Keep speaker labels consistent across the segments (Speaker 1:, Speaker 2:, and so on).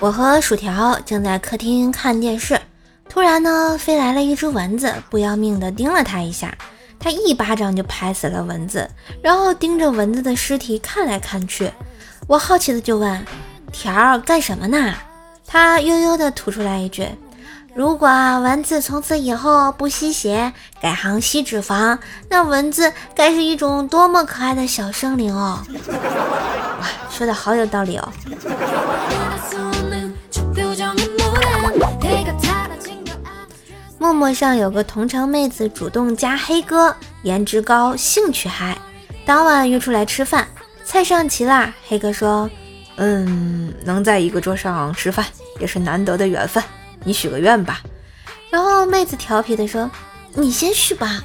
Speaker 1: 我和薯条正在客厅看电视，突然呢，飞来了一只蚊子，不要命的叮了他一下，他一巴掌就拍死了蚊子，然后盯着蚊子的尸体看来看去。我好奇的就问：“条儿干什么呢？”他悠悠的吐出来一句：“如果蚊子从此以后不吸血，改行吸脂肪，那蚊子该是一种多么可爱的小生灵哦！”哇，说的好有道理哦。陌陌上有个同城妹子主动加黑哥，颜值高，兴趣嗨。当晚约出来吃饭，菜上齐啦。黑哥说：“
Speaker 2: 嗯，能在一个桌上吃饭也是难得的缘分，你许个愿吧。”
Speaker 1: 然后妹子调皮的说：“你先许吧。”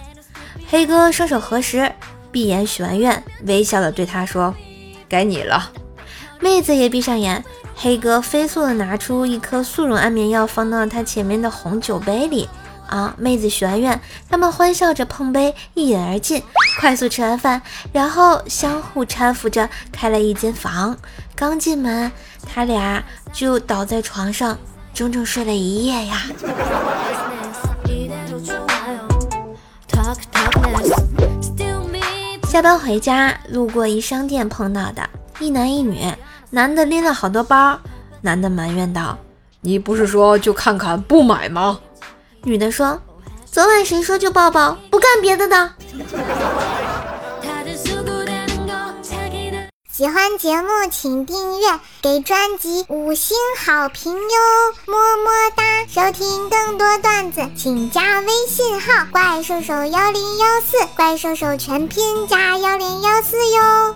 Speaker 1: 黑哥双手合十，闭眼许完愿，微笑的对他说：“
Speaker 2: 该你了。”
Speaker 1: 妹子也闭上眼。黑哥飞速的拿出一颗速溶安眠药，放到了他前面的红酒杯里。啊！妹子许完愿，他们欢笑着碰杯，一饮而尽。快速吃完饭，然后相互搀扶着开了一间房。刚进门，他俩就倒在床上，整整睡了一夜呀。下班回家，路过一商店碰到的一男一女，男的拎了好多包，男的埋怨道：“
Speaker 2: 你不是说就看看不买吗？”
Speaker 1: 女的说：“昨晚谁说就抱抱，不干别的的。”
Speaker 3: 喜欢节目请订阅，给专辑五星好评哟，么么哒！收听更多段子，请加微信号“怪兽手幺零幺四”，怪兽手全拼加幺零幺四哟。